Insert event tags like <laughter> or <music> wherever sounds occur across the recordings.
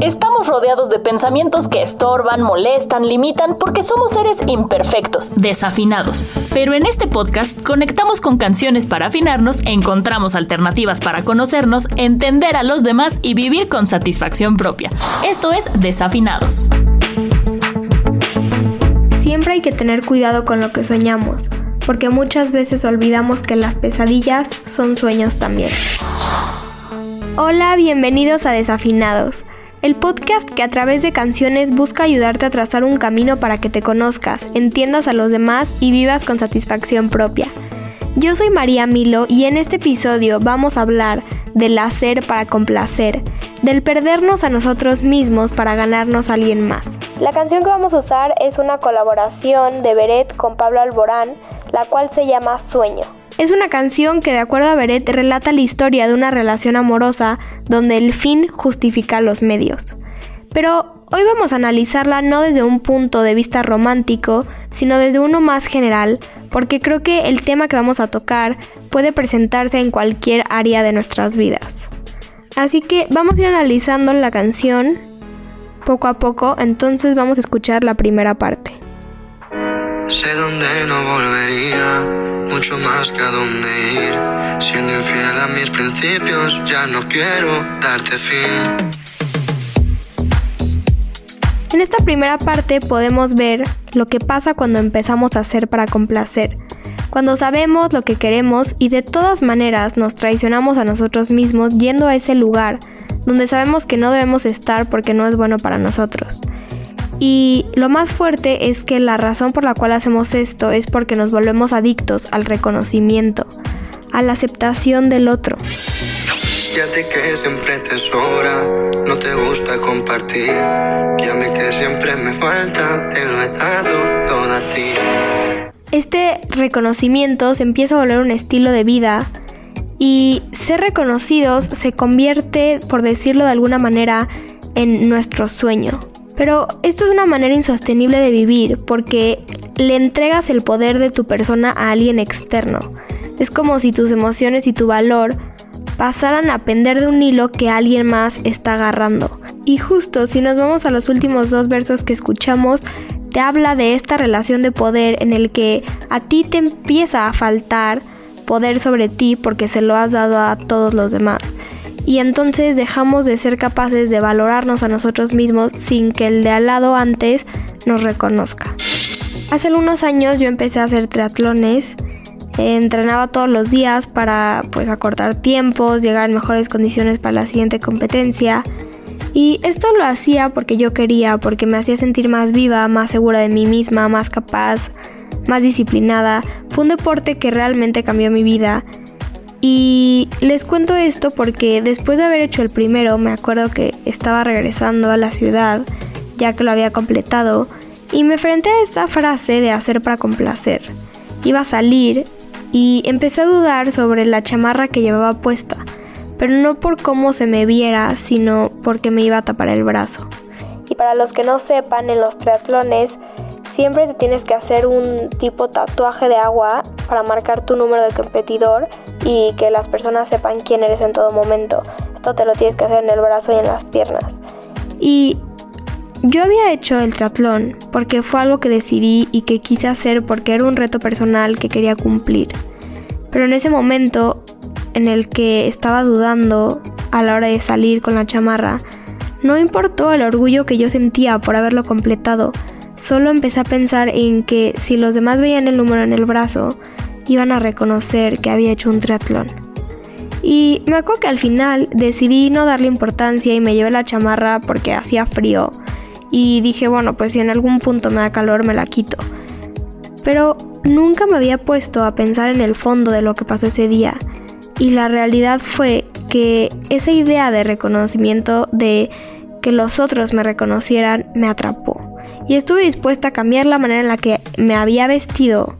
Estamos rodeados de pensamientos que estorban, molestan, limitan, porque somos seres imperfectos, desafinados. Pero en este podcast conectamos con canciones para afinarnos, encontramos alternativas para conocernos, entender a los demás y vivir con satisfacción propia. Esto es Desafinados. Siempre hay que tener cuidado con lo que soñamos, porque muchas veces olvidamos que las pesadillas son sueños también. Hola, bienvenidos a Desafinados, el podcast que a través de canciones busca ayudarte a trazar un camino para que te conozcas, entiendas a los demás y vivas con satisfacción propia. Yo soy María Milo y en este episodio vamos a hablar del hacer para complacer, del perdernos a nosotros mismos para ganarnos a alguien más. La canción que vamos a usar es una colaboración de Beret con Pablo Alborán, la cual se llama Sueño. Es una canción que de acuerdo a Beret relata la historia de una relación amorosa donde el fin justifica los medios. Pero hoy vamos a analizarla no desde un punto de vista romántico, sino desde uno más general, porque creo que el tema que vamos a tocar puede presentarse en cualquier área de nuestras vidas. Así que vamos a ir analizando la canción poco a poco, entonces vamos a escuchar la primera parte. Sé dónde no volvería, mucho más que a dónde ir. Siendo infiel a mis principios, ya no quiero darte fin. En esta primera parte podemos ver lo que pasa cuando empezamos a hacer para complacer. Cuando sabemos lo que queremos y de todas maneras nos traicionamos a nosotros mismos yendo a ese lugar donde sabemos que no debemos estar porque no es bueno para nosotros. Y lo más fuerte es que la razón por la cual hacemos esto es porque nos volvemos adictos al reconocimiento, a la aceptación del otro. Ya te que siempre te sobra, no te gusta compartir. Que siempre me falta, te lo he dado todo a ti. Este reconocimiento se empieza a volver un estilo de vida y ser reconocidos se convierte, por decirlo de alguna manera, en nuestro sueño. Pero esto es una manera insostenible de vivir porque le entregas el poder de tu persona a alguien externo. Es como si tus emociones y tu valor pasaran a pender de un hilo que alguien más está agarrando. Y justo si nos vamos a los últimos dos versos que escuchamos, te habla de esta relación de poder en el que a ti te empieza a faltar poder sobre ti porque se lo has dado a todos los demás y entonces dejamos de ser capaces de valorarnos a nosotros mismos sin que el de al lado antes nos reconozca. Hace algunos años yo empecé a hacer triatlones, entrenaba todos los días para pues acortar tiempos, llegar en mejores condiciones para la siguiente competencia. Y esto lo hacía porque yo quería, porque me hacía sentir más viva, más segura de mí misma, más capaz, más disciplinada. Fue un deporte que realmente cambió mi vida y les cuento esto porque después de haber hecho el primero, me acuerdo que estaba regresando a la ciudad, ya que lo había completado, y me enfrenté a esta frase de hacer para complacer. Iba a salir y empecé a dudar sobre la chamarra que llevaba puesta, pero no por cómo se me viera, sino porque me iba a tapar el brazo. Y para los que no sepan, en los triatlones siempre te tienes que hacer un tipo tatuaje de agua para marcar tu número de competidor y que las personas sepan quién eres en todo momento. Esto te lo tienes que hacer en el brazo y en las piernas. Y yo había hecho el triatlón porque fue algo que decidí y que quise hacer porque era un reto personal que quería cumplir. Pero en ese momento en el que estaba dudando a la hora de salir con la chamarra, no importó el orgullo que yo sentía por haberlo completado, Solo empecé a pensar en que si los demás veían el número en el brazo, iban a reconocer que había hecho un triatlón. Y me acuerdo que al final decidí no darle importancia y me llevé la chamarra porque hacía frío. Y dije, bueno, pues si en algún punto me da calor me la quito. Pero nunca me había puesto a pensar en el fondo de lo que pasó ese día. Y la realidad fue que esa idea de reconocimiento, de que los otros me reconocieran, me atrapó. Y estuve dispuesta a cambiar la manera en la que me había vestido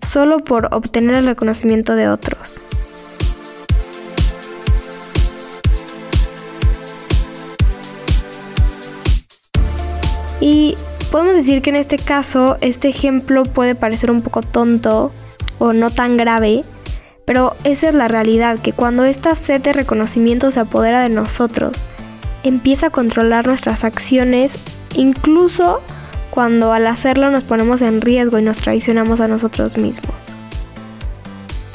solo por obtener el reconocimiento de otros. Y podemos decir que en este caso este ejemplo puede parecer un poco tonto o no tan grave, pero esa es la realidad, que cuando esta sed de reconocimiento se apodera de nosotros, empieza a controlar nuestras acciones, incluso cuando al hacerlo nos ponemos en riesgo y nos traicionamos a nosotros mismos.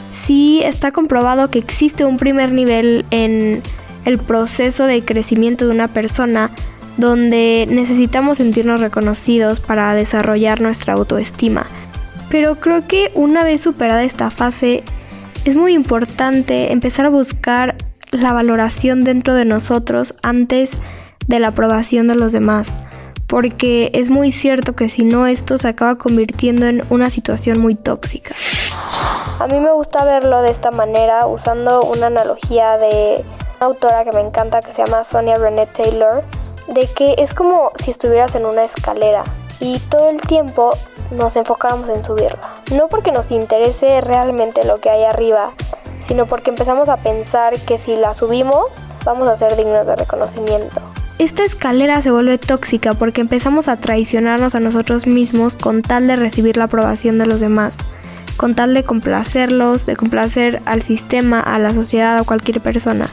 Sí está comprobado que existe un primer nivel en el proceso de crecimiento de una persona donde necesitamos sentirnos reconocidos para desarrollar nuestra autoestima. Pero creo que una vez superada esta fase, es muy importante empezar a buscar la valoración dentro de nosotros antes de la aprobación de los demás, porque es muy cierto que si no esto se acaba convirtiendo en una situación muy tóxica. A mí me gusta verlo de esta manera usando una analogía de una autora que me encanta que se llama Sonia René Taylor, de que es como si estuvieras en una escalera y todo el tiempo nos enfocáramos en subirla. No porque nos interese realmente lo que hay arriba, sino porque empezamos a pensar que si la subimos vamos a ser dignos de reconocimiento. Esta escalera se vuelve tóxica porque empezamos a traicionarnos a nosotros mismos con tal de recibir la aprobación de los demás, con tal de complacerlos, de complacer al sistema, a la sociedad, a cualquier persona.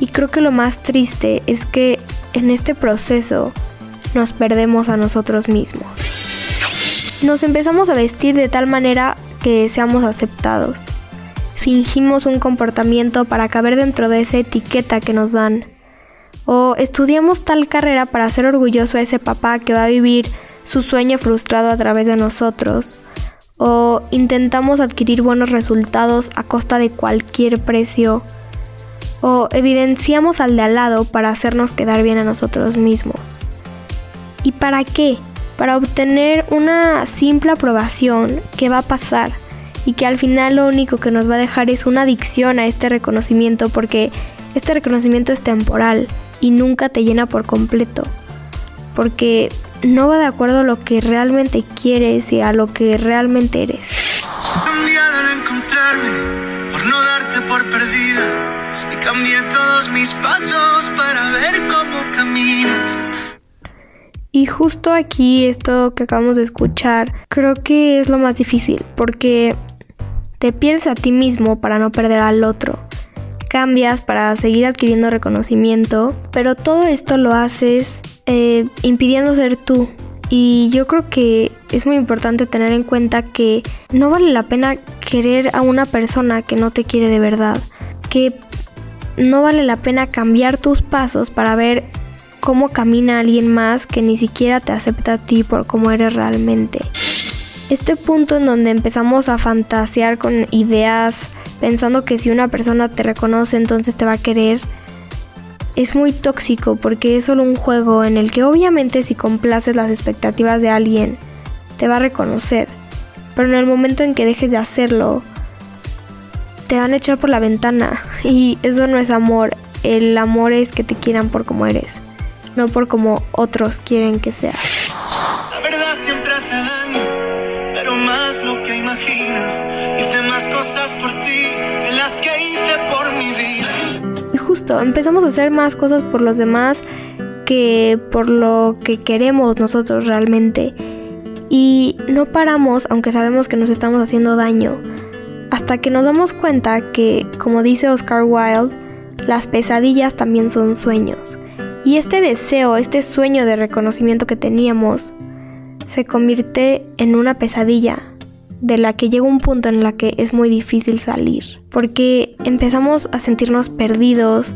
Y creo que lo más triste es que en este proceso nos perdemos a nosotros mismos. Nos empezamos a vestir de tal manera que seamos aceptados. Fingimos un comportamiento para caber dentro de esa etiqueta que nos dan. O estudiamos tal carrera para ser orgulloso a ese papá que va a vivir su sueño frustrado a través de nosotros. O intentamos adquirir buenos resultados a costa de cualquier precio o evidenciamos al de al lado para hacernos quedar bien a nosotros mismos. ¿Y para qué? Para obtener una simple aprobación que va a pasar y que al final lo único que nos va a dejar es una adicción a este reconocimiento porque este reconocimiento es temporal y nunca te llena por completo. Porque no va de acuerdo a lo que realmente quieres y a lo que realmente eres. por no darte por perdida Cambié todos mis pasos para ver cómo caminas. Y justo aquí, esto que acabamos de escuchar, creo que es lo más difícil, porque te pierdes a ti mismo para no perder al otro. Cambias para seguir adquiriendo reconocimiento, pero todo esto lo haces eh, impidiendo ser tú. Y yo creo que es muy importante tener en cuenta que no vale la pena querer a una persona que no te quiere de verdad. Que no vale la pena cambiar tus pasos para ver cómo camina alguien más que ni siquiera te acepta a ti por cómo eres realmente. Este punto en donde empezamos a fantasear con ideas pensando que si una persona te reconoce entonces te va a querer, es muy tóxico porque es solo un juego en el que obviamente si complaces las expectativas de alguien, te va a reconocer. Pero en el momento en que dejes de hacerlo, te van a echar por la ventana. <laughs> Y eso no es amor. El amor es que te quieran por como eres, no por como otros quieren que seas. Empezamos a hacer más cosas por los demás que por lo que queremos nosotros realmente. Y no paramos, aunque sabemos que nos estamos haciendo daño hasta que nos damos cuenta que, como dice Oscar Wilde, las pesadillas también son sueños. Y este deseo, este sueño de reconocimiento que teníamos, se convierte en una pesadilla de la que llega un punto en la que es muy difícil salir, porque empezamos a sentirnos perdidos,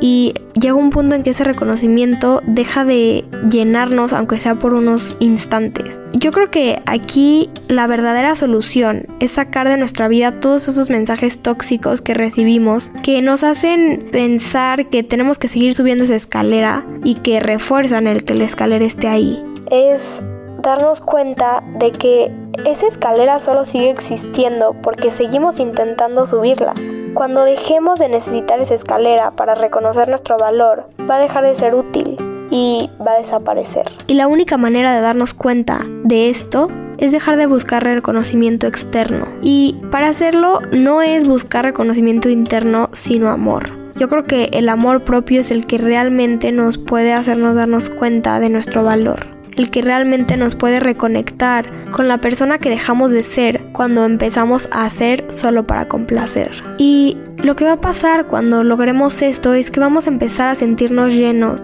y llega un punto en que ese reconocimiento deja de llenarnos aunque sea por unos instantes. Yo creo que aquí la verdadera solución es sacar de nuestra vida todos esos mensajes tóxicos que recibimos que nos hacen pensar que tenemos que seguir subiendo esa escalera y que refuerzan el que la escalera esté ahí. Es darnos cuenta de que esa escalera solo sigue existiendo porque seguimos intentando subirla Cuando dejemos de necesitar esa escalera para reconocer nuestro valor, va a dejar de ser útil y va a desaparecer. Y la única manera de darnos cuenta de esto es dejar de buscar reconocimiento externo. Y para hacerlo no es buscar reconocimiento interno, sino amor. Yo creo que el amor propio es el que realmente nos puede hacernos darnos cuenta de nuestro valor. El que realmente nos puede reconectar con la persona que dejamos de ser cuando empezamos a hacer solo para complacer. Y lo que va a pasar cuando logremos esto es que vamos a empezar a sentirnos llenos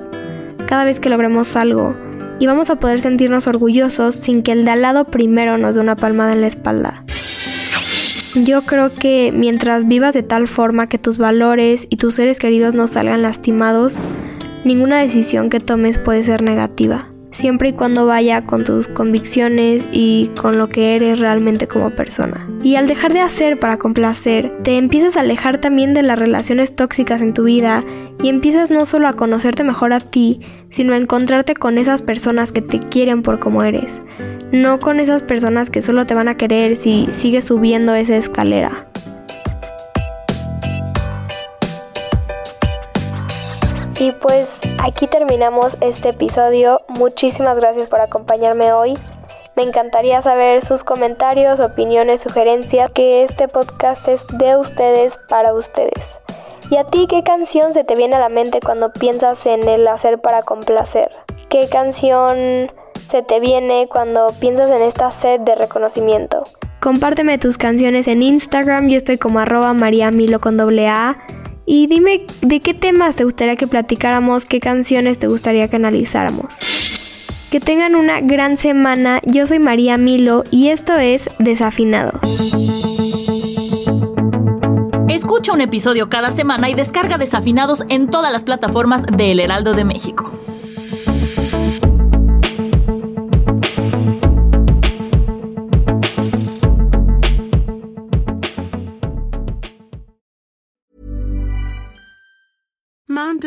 cada vez que logremos algo y vamos a poder sentirnos orgullosos sin que el de al lado primero nos dé una palmada en la espalda. Yo creo que mientras vivas de tal forma que tus valores y tus seres queridos no salgan lastimados, ninguna decisión que tomes puede ser negativa siempre y cuando vaya con tus convicciones y con lo que eres realmente como persona. Y al dejar de hacer para complacer, te empiezas a alejar también de las relaciones tóxicas en tu vida y empiezas no solo a conocerte mejor a ti, sino a encontrarte con esas personas que te quieren por como eres, no con esas personas que solo te van a querer si sigues subiendo esa escalera. Y pues aquí terminamos este episodio. Muchísimas gracias por acompañarme hoy. Me encantaría saber sus comentarios, opiniones, sugerencias, que este podcast es de ustedes para ustedes. ¿Y a ti qué canción se te viene a la mente cuando piensas en el hacer para complacer? ¿Qué canción se te viene cuando piensas en esta sed de reconocimiento? Compárteme tus canciones en Instagram, yo estoy como arroba mariamilo con doble A. Y dime de qué temas te gustaría que platicáramos, qué canciones te gustaría que analizáramos. Que tengan una gran semana. Yo soy María Milo y esto es Desafinado. Escucha un episodio cada semana y descarga Desafinados en todas las plataformas de El Heraldo de México.